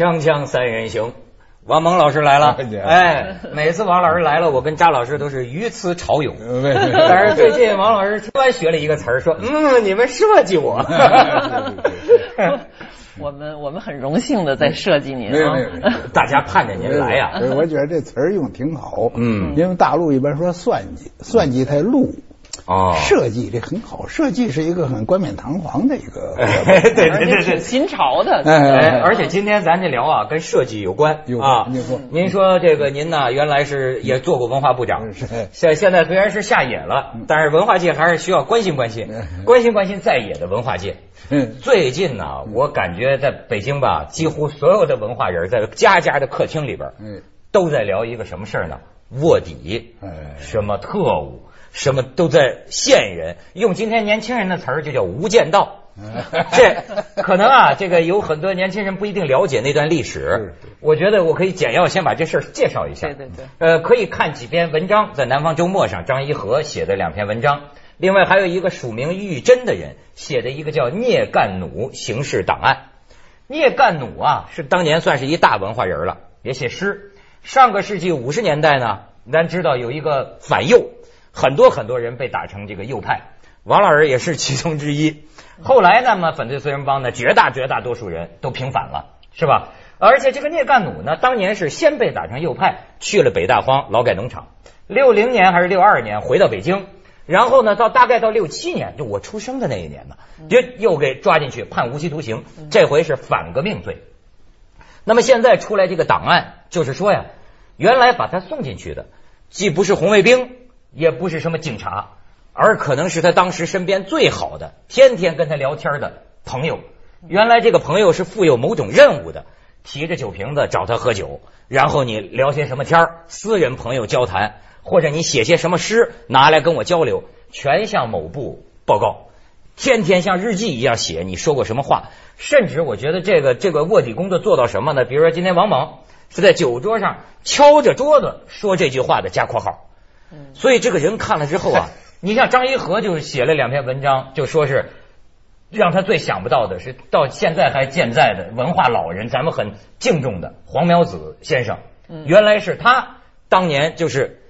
锵锵三人行，王蒙老师来了。哎，每次王老师来了，我跟扎老师都是鱼雌潮涌。但是最近王老师突然学了一个词儿，说：“ 嗯，你们设计我。我们我们很荣幸的在设计您，大家盼着您来呀。我觉得这词儿用挺好。嗯，因为大陆一般说算计，算计太露。哦，设计这很好，设计是一个很冠冕堂皇的一个，对对对对，新潮的。哎，而且今天咱这聊啊，跟设计有关啊。您说这个您呢，原来是也做过文化部长，现现在虽然是下野了，但是文化界还是需要关心关心，关心关心在野的文化界。最近呢，我感觉在北京吧，几乎所有的文化人在家家的客厅里边，都在聊一个什么事儿呢？卧底，什么特务。什么都在线人，用今天年轻人的词儿就叫无间道。这可能啊，这个有很多年轻人不一定了解那段历史。我觉得我可以简要先把这事儿介绍一下。对对对。呃，可以看几篇文章，在《南方周末》上，张一和写的两篇文章。另外还有一个署名玉珍的人写的一个叫《聂干弩刑事档案》。聂干弩啊，是当年算是一大文化人了，也写诗。上个世纪五十年代呢，咱知道有一个反右。很多很多人被打成这个右派，王老师也是其中之一。后来呢，么反对四人帮呢，绝大绝大多数人都平反了，是吧？而且这个聂干弩呢，当年是先被打成右派，去了北大荒劳改农场。六零年还是六二年回到北京，然后呢，到大概到六七年，就我出生的那一年呢，又又给抓进去判无期徒刑，这回是反革命罪。那么现在出来这个档案，就是说呀，原来把他送进去的，既不是红卫兵。也不是什么警察，而可能是他当时身边最好的、天天跟他聊天的朋友。原来这个朋友是负有某种任务的，提着酒瓶子找他喝酒，然后你聊些什么天私人朋友交谈，或者你写些什么诗拿来跟我交流，全向某部报告。天天像日记一样写你说过什么话，甚至我觉得这个这个卧底工作做到什么呢？比如说今天王蒙是在酒桌上敲着桌子说这句话的，加括号。所以这个人看了之后啊，你像张一和就写了两篇文章，就说是让他最想不到的是到现在还健在的文化老人，咱们很敬重的黄苗子先生，原来是他当年就是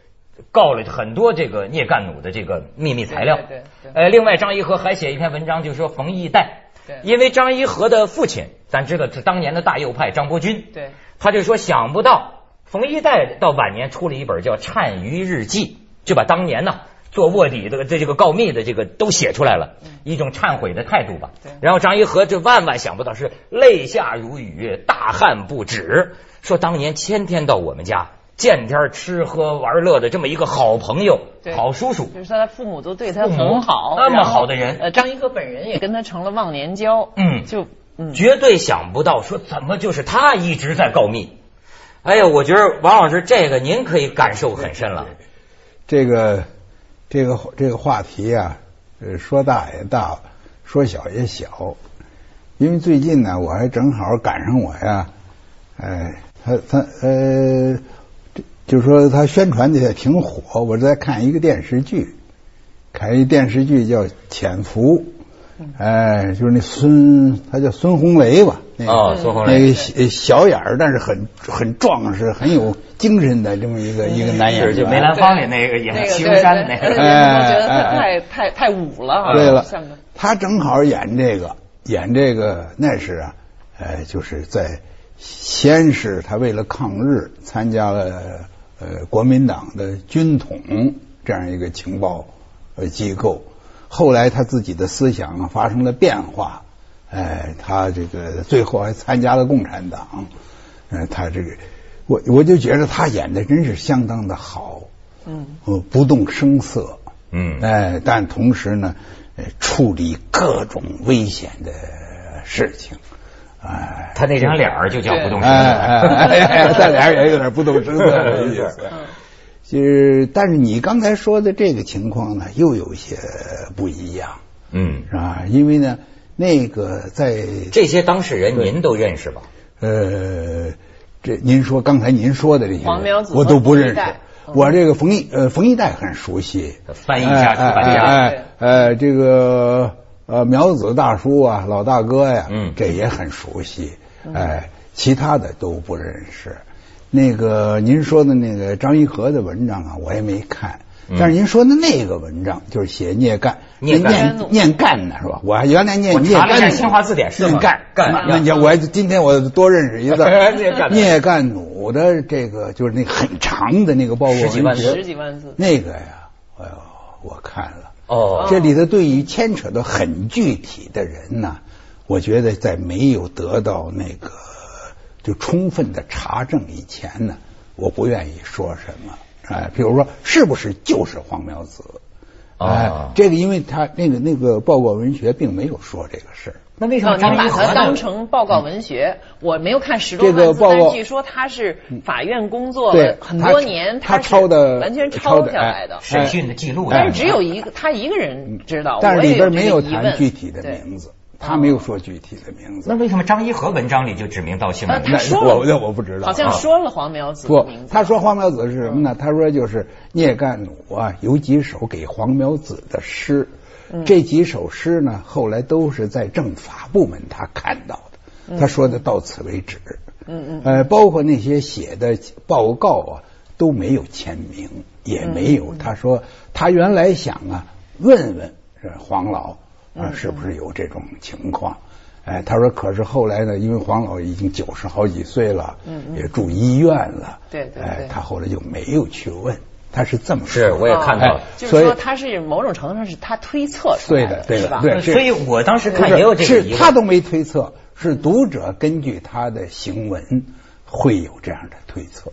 告了很多这个聂干弩的这个秘密材料。对对。呃，另外张一和还写一篇文章，就说冯一代，因为张一和的父亲咱知道是当年的大右派张伯钧，对，他就说想不到。冯一代到晚年出了一本叫《颤余日记》，就把当年呢做卧底的这这个告密的这个都写出来了，一种忏悔的态度吧。然后张一和就万万想不到是泪下如雨，大汗不止，说当年天天到我们家见天吃喝玩乐的这么一个好朋友、好叔叔，就是他的父母都对他很好，那么好的人。呃，张一和本人也跟他成了忘年交。嗯，就绝对想不到，说怎么就是他一直在告密。哎呀，我觉得王老师这个您可以感受很深了。这个这个这个话题啊，说大也大，说小也小。因为最近呢，我还正好赶上我呀，哎，他他呃，就是说他宣传的也挺火。我在看一个电视剧，看一电视剧叫《潜伏》。哎，就是那孙，他叫孙红雷吧？哦，孙红雷，那个小眼儿，但是很很壮实、很有精神的这么一个一个男演员。就梅兰芳里那个演青山那个，我觉得他太太太武了。对了，他正好演这个，演这个那是啊，哎，就是在先是他为了抗日参加了呃国民党的军统这样一个情报呃机构。后来他自己的思想发生了变化，哎，他这个最后还参加了共产党，呃，他这个我我就觉得他演的真是相当的好，嗯，不动声色，嗯，哎，但同时呢，处理各种危险的事情，哎，他那张脸儿就叫不动声色，他脸也有点不动声色的意思。就是，但是你刚才说的这个情况呢，又有些不一样，嗯，是吧？因为呢，那个在这些当事人您都认识吧？呃，这您说刚才您说的这些，我都不认识。我这个冯一呃冯一代很熟悉，翻译家、出版家，哎，呃，这个呃苗子大叔啊，老大哥呀，嗯，这也很熟悉，哎，其他的都不认识。那个您说的那个张一和的文章啊，我也没看。但是您说的那个文章就是写聂干，念念念干的是吧？我原来念聂干，新华字典是念干干。那你我今天我多认识一个 聂干弩的这个就是那很长的那个报告文学，十几万字。那个呀，哎呦，我看了。哦。这里头对于牵扯到很具体的人呢，我觉得在没有得到那个就充分的查证以前呢，我不愿意说什么。哎，比如说，是不是就是黄苗子？哎，这个，因为他那个那个报告文学并没有说这个事儿。那为什么您把它当成报告文学？我没有看十多万字，但据说他是法院工作很多年，他抄的完全抄下来的审讯的记录。但是只有一个他一个人知道，但是里边没有谈具体的名字。他没有说具体的名字，那为什么张一和文章里就指名道姓了？他说了，那我不知道，好像说了黄苗子不，他说黄苗子是什么呢？他说就是聂干弩啊，有几首给黄苗子的诗，这几首诗呢，后来都是在政法部门他看到的。他说的到此为止。嗯嗯，呃，包括那些写的报告啊，都没有签名，也没有。他说他原来想啊，问问是黄老。啊，是不是有这种情况？哎，他说，可是后来呢，因为黄老已经九十好几岁了，嗯也住医院了，对对，哎，他后来就没有去问，他是这么说。是，我也看到了。就是说，他是某种程度上是他推测出来的，对的，对。所以我当时看也有这个是他都没推测，是读者根据他的行文会有这样的推测。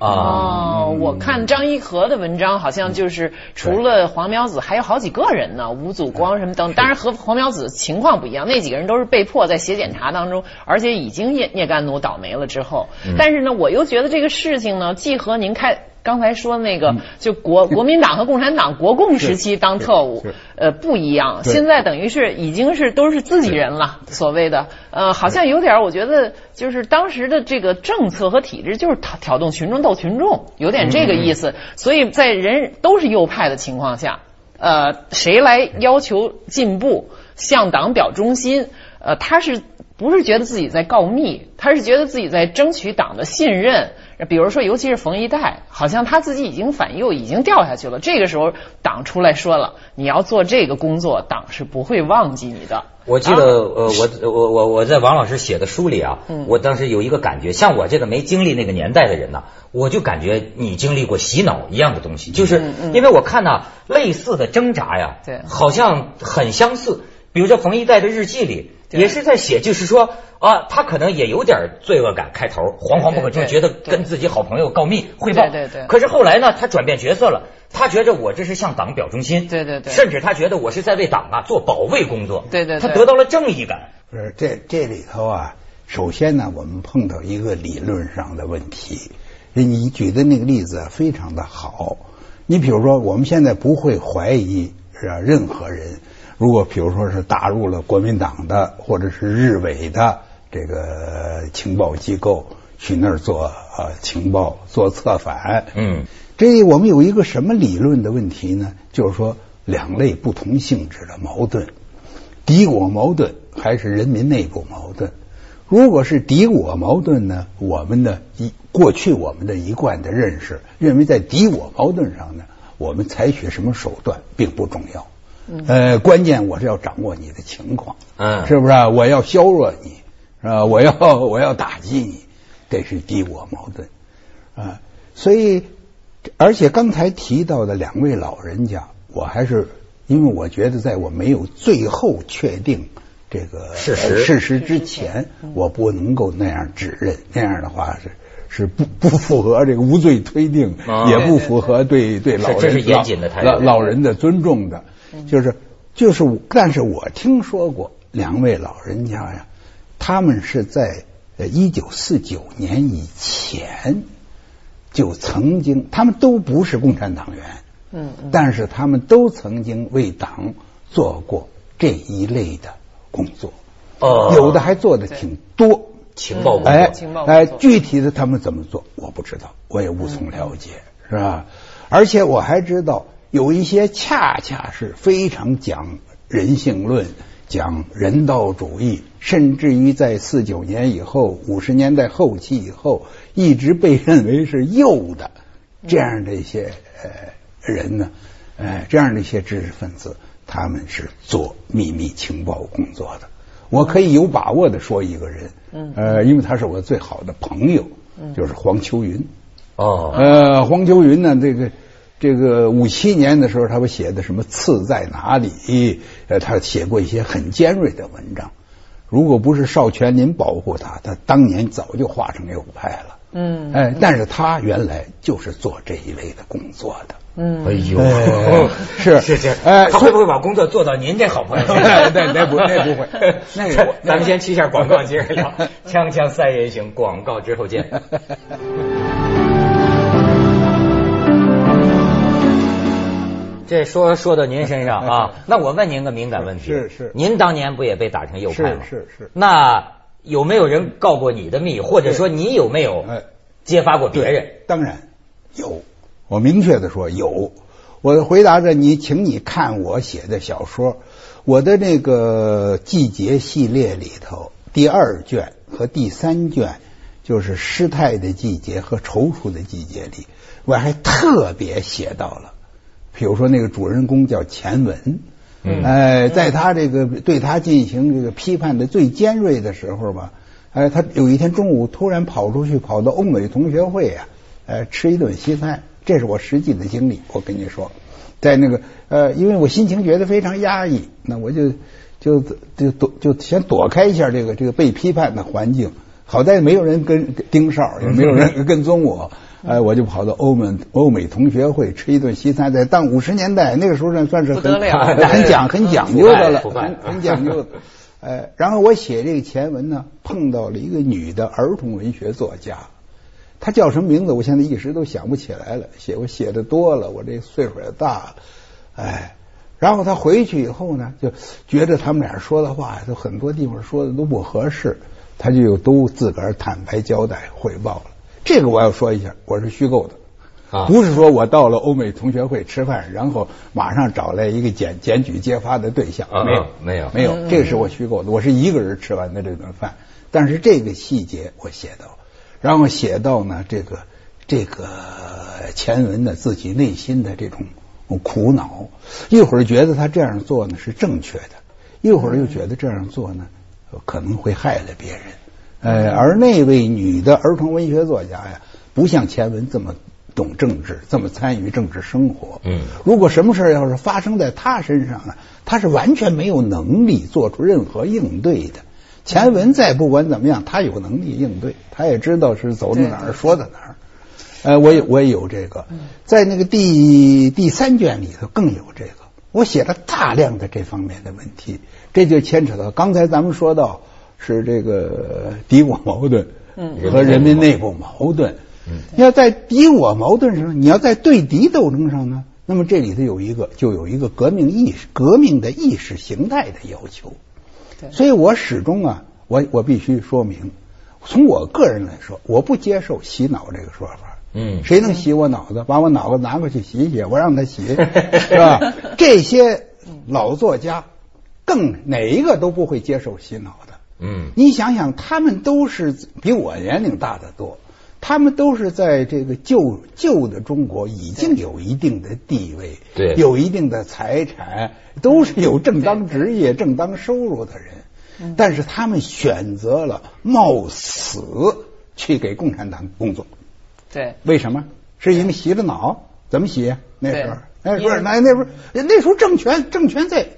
哦，我看张一和的文章，好像就是除了黄苗子，还有好几个人呢，吴祖光什么等。当然和黄苗子情况不一样，那几个人都是被迫在写检查当中，而且已经聂聂干奴倒霉了之后。但是呢，我又觉得这个事情呢，既和您开。刚才说那个，就国国民党和共产党国共时期当特务，呃，不一样。现在等于是已经是都是自己人了，所谓的，呃，好像有点，我觉得就是当时的这个政策和体制就是挑挑动群众斗群众，有点这个意思。所以在人都是右派的情况下，呃，谁来要求进步，向党表忠心，呃，他是不是觉得自己在告密？他是觉得自己在争取党的信任。比如说，尤其是冯一代，好像他自己已经反右，已经掉下去了。这个时候，党出来说了，你要做这个工作，党是不会忘记你的。我记得，呃，我我我我在王老师写的书里啊，我当时有一个感觉，像我这个没经历那个年代的人呢，我就感觉你经历过洗脑一样的东西，就是因为我看到类似的挣扎呀，对，好像很相似。比如说冯一代的日记里。也是在写，就是说啊，他可能也有点罪恶感，开头惶惶不可终，觉得跟自己好朋友告密汇报。对对。可是后来呢，他转变角色了，他觉着我这是向党表忠心。对对对。甚至他觉得我是在为党啊做保卫工作。对对。他得到了正义感。不是这这里头啊，首先呢，我们碰到一个理论上的问题。你举的那个例子非常的好。你比如说，我们现在不会怀疑是吧？任何人。如果比如说是打入了国民党的或者是日伪的这个情报机构去那儿做呃情报做策反，嗯，这我们有一个什么理论的问题呢？就是说两类不同性质的矛盾，敌我矛盾还是人民内部矛盾？如果是敌我矛盾呢，我们的一过去我们的一贯的认识认为在敌我矛盾上呢，我们采取什么手段并不重要。呃，关键我是要掌握你的情况，嗯，是不是？我要削弱你，是吧？我要 我要打击你，这是敌我矛盾啊。所以，而且刚才提到的两位老人家，我还是因为我觉得，在我没有最后确定这个事实事实之前，我不能够那样指认。那样的话是 是不不符合这个无罪推定，也不符合对对老人老老人的尊重的。就是就是，但是我听说过两位老人家呀，他们是在一九四九年以前就曾经，他们都不是共产党员，嗯，但是他们都曾经为党做过这一类的工作，哦，有的还做的挺多情报工作，哎哎，具体的他们怎么做我不知道，我也无从了解，是吧？而且我还知道。有一些恰恰是非常讲人性论、讲人道主义，甚至于在四九年以后、五十年代后期以后，一直被认为是右的这样的一些呃人呢，呃这样的一些知识分子，他们是做秘密情报工作的。我可以有把握的说一个人，嗯呃，因为他是我最好的朋友，就是黄秋云。哦，呃，黄秋云呢，这个这个五七年的时候，他不写的什么刺在哪里？呃，他写过一些很尖锐的文章。如果不是少全您保护他，他当年早就化成右派了。嗯哎，但是他原来就是做这一类的工作的。嗯哎呦 哎，是是是，哎他会不会把工作做到您这好朋友？那那不那不会 那个咱们先去一下广告，接着聊。锵锵三人行，广告之后见。这说说到您身上啊，那我问您个敏感问题，是是。您当年不也被打成右派吗？是是。是那有没有人告过你的密，或者说你有没有哎。揭发过别人？当然有，我明确的说有。我回答着你，请你看我写的小说，我的那个季节系列里头，第二卷和第三卷就是失态的季节和踌躇的季节里，我还特别写到了，比如说那个主人公叫钱文，嗯哎，在他这个对他进行这个批判的最尖锐的时候吧，哎，他有一天中午突然跑出去，跑到欧美同学会啊，呃，吃一顿西餐，这是我实际的经历。我跟你说，在那个呃，因为我心情觉得非常压抑，那我就就就躲就先躲开一下这个这个被批判的环境。好在没有人跟跟盯梢，也没有人跟踪我，哎，我就跑到欧美欧美同学会吃一顿西餐。在当五十年代那个时候呢，算是很了很讲很讲究的了，很很讲究的。哎，然后我写这个前文呢，碰到了一个女的儿童文学作家，她叫什么名字？我现在一时都想不起来了。写我写的多了，我这岁数也大了，哎。然后她回去以后呢，就觉得他们俩说的话就很多地方说的都不合适，她就又都自个儿坦白交代汇报了。这个我要说一下，我是虚构的。啊。不是说我到了欧美同学会吃饭，然后马上找来一个检检举揭发的对象，啊没有。没有。没有，这个是我虚构的，我是一个人吃完的这顿饭，但是这个细节我写到，然后写到呢这个这个前文呢自己内心的这种苦恼，一会儿觉得他这样做呢是正确的，一会儿又觉得这样做呢可能会害了别人，呃，而那位女的儿童文学作家呀，不像前文这么懂政治，这么参与政治生活。嗯如果什么事儿要是发生在她身上呢，她是完全没有能力做出任何应对的。前文再不管怎么样，他有能力应对，他也知道是走到哪儿说到哪儿。呃，我也我也有这个，在那个第第三卷里头更有这个，我写了大量的这方面的问题，这就牵扯到刚才咱们说到是这个敌我矛盾嗯和人民内部矛盾。嗯要在敌我矛盾上，你要在对敌斗争上呢，那么这里头有一个就有一个革命意识、革命的意识形态的要求。对所以我始终啊，我我必须说明，从我个人来说，我不接受洗脑这个说法。嗯谁能洗我脑子？把我脑子拿过去洗一洗，我让他洗，是吧？这些老作家更哪一个都不会接受洗脑的。嗯。你想想，他们都是比我年龄大得多，他们都是在这个旧旧的中国已经有一定的地位，对。有一定的财产，都是有正当职业、正当收入的人，但是他们选择了冒死去给共产党工作，对，为什么？是因为洗了脑？怎么洗？那时候，对。哎，不是，那那不是那时候政权政权在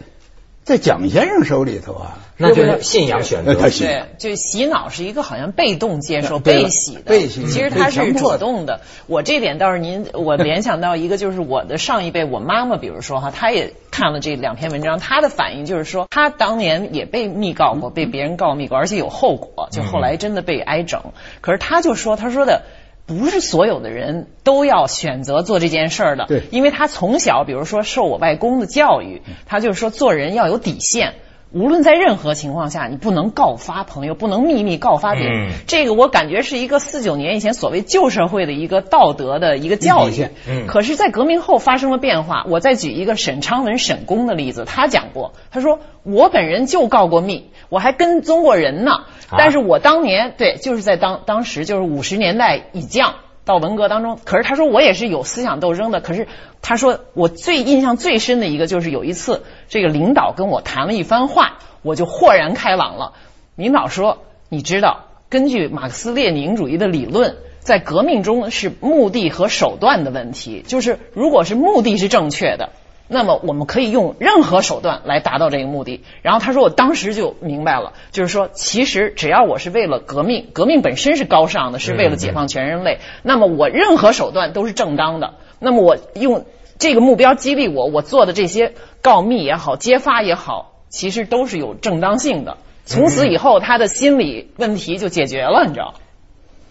在蒋先生手里头啊，那就是不信仰选择他洗对，就洗脑是一个好像被动接受、被洗的，被洗其实他是主动的。我这点倒是您，我联想到一个，就是我的上一辈，我妈妈，比如说哈，她也看了这两篇文章，她的反应就是说，她当年也被密告过，被别人告密过，而且有后果，就后来真的被挨整。可是她就说，她说的。不是所有的人都要选择做这件事儿的，对因为他从小，比如说受我外公的教育，他就是说做人要有底线，无论在任何情况下，你不能告发朋友，不能秘密告发别人。嗯这个我感觉是一个四九年以前所谓旧社会的一个道德的一个教育。嗯可是，在革命后发生了变化。我再举一个沈昌文沈公的例子，他讲过，他说我本人就告过密，我还跟踪过人呢。但是我当年对，就是在当当时就是五十年代以降。到文革当中，可是他说我也是有思想斗争的。可是他说我最印象最深的一个就是有一次，这个领导跟我谈了一番话，我就豁然开朗了。领导说，你知道，根据马克思列宁主义的理论，在革命中是目的和手段的问题，就是如果是目的是正确的。那么我们可以用任何手段来达到这个目的。然后他说，我当时就明白了，就是说，其实只要我是为了革命，革命本身是高尚的，是为了解放全人类，那么我任何手段都是正当的。那么我用这个目标激励我，我做的这些告密也好，揭发也好，其实都是有正当性的。从此以后，他的心理问题就解决了，你知道。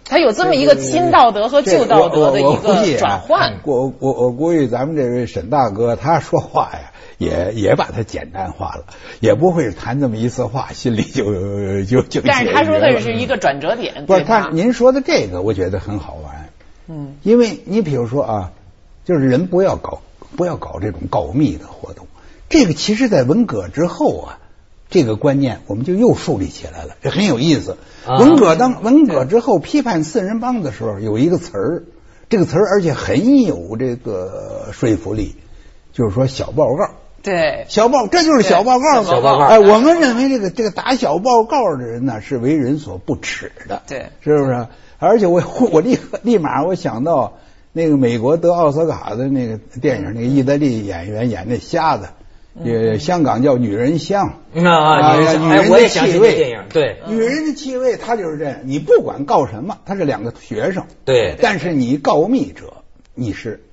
他有这么一个新道德和旧道德的一个转换。我我我估计咱们这位沈大哥他说话呀，也也把它简单化了，也不会谈这么一次话，心里就就就。但是他说的是一个转折点。不是他，您说的这个我觉得很好玩。嗯，因为你比如说啊，就是人不要搞不要搞这种告密的活动，这个其实在文革之后啊。这个观念我们就又树立起来了，这很有意思。啊、文革当文革之后批判四人帮的时候，有一个词儿，这个词儿而且很有这个说服力，就是说小报告。对，小报这就是小报告嘛。小报告。哎，我们认为这个这个打小报告的人呢，是为人所不齿的。对，是不是？而且我 我立刻立马我想到那个美国得奥斯卡的那个电影，那个意大利演员演那瞎子。也香港叫女人香啊，女人的气味，电影对，女人的气味，她就是这样。你不管告什么，他是两个学生，对，但是你告密者，你是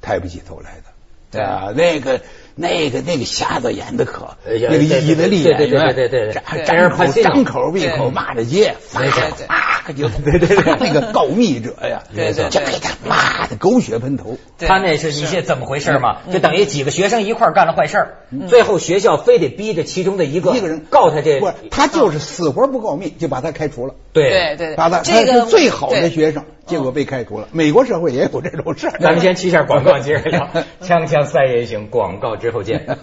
抬不起头来的，对。啊，那个。那个那个瞎子演的可，那个意大利演员，对对对对，张口张口闭口骂着街，对对对，啊就对对对，那个告密者呀，对对，就给他妈的狗血喷头。他那是你这怎么回事嘛？就等于几个学生一块干了坏事，最后学校非得逼着其中的一个一个人告他这，不是他就是死活不告密，就把他开除了。对。对对，把他他是最好的学生，结果被开除了。美国社会也有这种事儿。咱们先去一下广告，接着聊。锵锵三人行，广告之后见。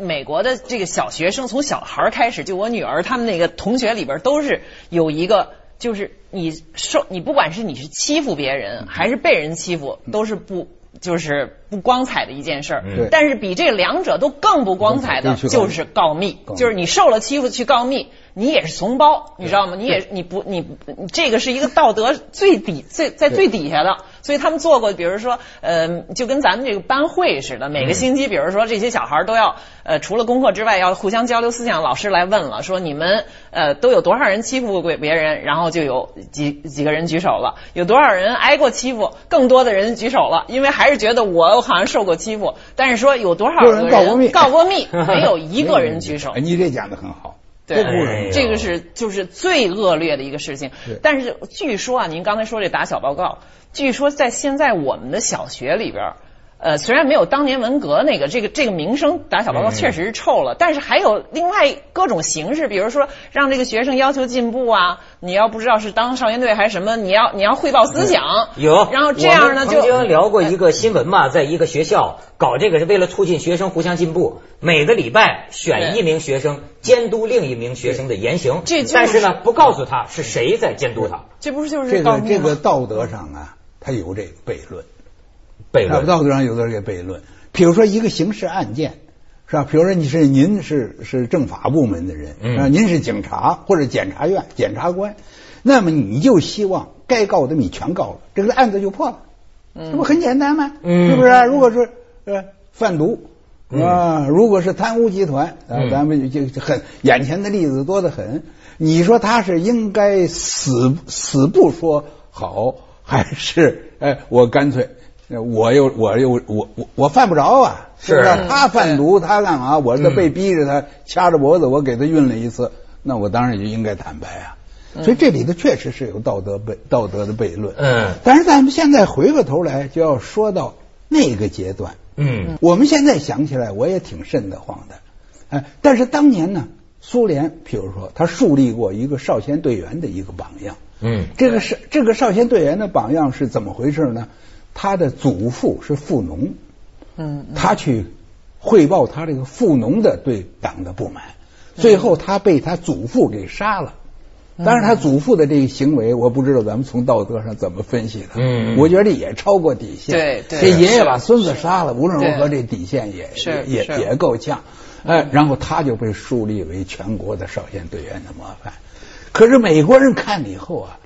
美国的这个小学生从小孩开始，就我女儿他们那个同学里边都是有一个，就是你受你不管是你是欺负别人还是被人欺负，都是不就是不光彩的一件事儿。嗯、但是比这两者都更不光彩的就是告密，就是你受了欺负去告密。你也是怂包，你知道吗？你也你不你这个是一个道德 最底最在最底下的，所以他们做过，比如说呃，就跟咱们这个班会似的，每个星期，比如说这些小孩都要呃，除了功课之外，要互相交流思想。老师来问了，说你们呃都有多少人欺负过别人？然后就有几几个人举手了，有多少人挨过欺负？更多的人举手了，因为还是觉得我好像受过欺负。但是说有多少人告过密？告过密，没有一个人举手。你这讲的很好。对，这个是就是最恶劣的一个事情。但是据说啊，您刚才说这打小报告，据说在现在我们的小学里边，呃，虽然没有当年文革那个这个这个名声打小报告确实是臭了，但是还有另外各种形式，比如说让这个学生要求进步啊，你要不知道是当少先队还是什么，你要你要汇报思想。有，然后这样呢就曾经聊过一个新闻嘛，在一个学校搞这个是为了促进学生互相进步，每个礼拜选一名学生监督另一名学生的言行，这但是呢不告诉他是谁在监督他。这不是就是这个这个道德上啊，他有这个悖论。悖论，道德上有的这个悖论。比如说一个刑事案件，是吧？比如说你是您是是政法部门的人，嗯啊，您是警察或者检察院检察官，那么你就希望该告的你全告了，这个案子就破了，这不很简单吗？嗯是不是？如果是呃贩毒。啊，如果是贪污集团，啊，咱们就就很眼前的例子多得很。你说他是应该死死不说好，还是哎，我干脆我又我又我我我犯不着啊，是不是？他贩毒，他干嘛？我这被逼着他掐着脖子，我给他运了一次，那我当然就应该坦白啊。所以这里头确实是有道德悖道德的悖论。嗯，但是咱们现在回过头来就要说到那个阶段。嗯我们现在想起来，我也挺瘆得慌的。哎，但是当年呢，苏联譬如说，他树立过一个少先队员的一个榜样。嗯这个是这个少先队员的榜样是怎么回事呢？他的祖父是富农，嗯，他去汇报他这个富农的对党的不满，最后他被他祖父给杀了。当然，他祖父的这个行为，我不知道咱们从道德上怎么分析的。嗯我觉得也超过底线。对对这爷爷把孙子杀了，无论如何，这底线也是也也够呛。哎，然后他就被树立为全国的少先队员的模范。可是美国人看了以后啊，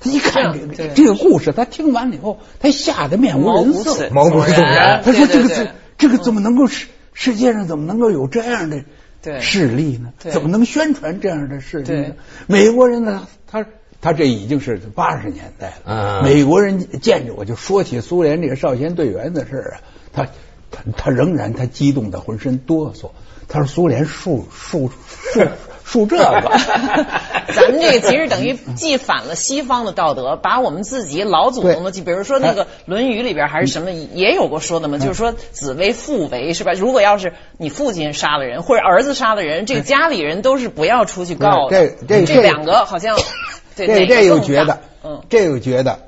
他 一看这个这个故事，他听完了以后，他吓得面无人色。毛骨悚然他说：“这个这这个怎么能够世世界上怎么能够有这样的对势力呢？怎么能宣传这样的势力呢？美国人呢，他他这已经是八十年代了。啊美国人见着我就说起苏联这个少先队员的事儿啊，他他他仍然他激动的浑身哆嗦。他说苏联树树树树这个，咱们这个其实等于既反了西方的道德，把我们自己老祖宗的，就比如说那个《论语》里边还是什么也有过说的嘛，就是说子为父为是吧？如果要是你父亲杀了人，或者儿子杀了人，这个家里人都是不要出去告的。这这两个好像 对这又觉得，嗯，这又觉得，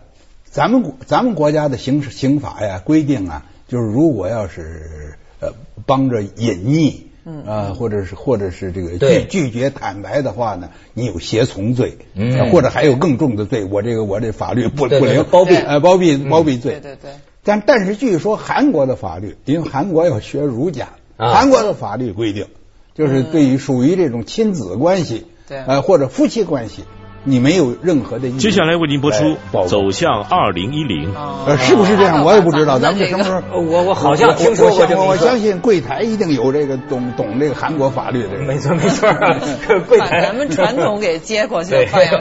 咱们国咱们国家的刑事刑法呀规定啊，就是如果要是呃帮着隐匿，嗯。啊，或者是或者是这个拒拒绝坦白的话呢，你有胁从罪，嗯。呃或者还有更重的罪，我这个我这法律不不灵，包庇。呃包庇包庇罪，对对对。但但是据说韩国的法律，因为韩国要学儒家，啊。韩国的法律规定，就是对于属于这种亲子关系，对。呃或者夫妻关系，你没有任何的意义接下来为您播出走向二零一零》。呃，是不是这样？我也不知道，咱们什么时候？我我好像听说过这个我我相信柜台一定有这个懂懂这个韩国法律的人。没错没错，柜台把咱们传统给接过去对了，发扬光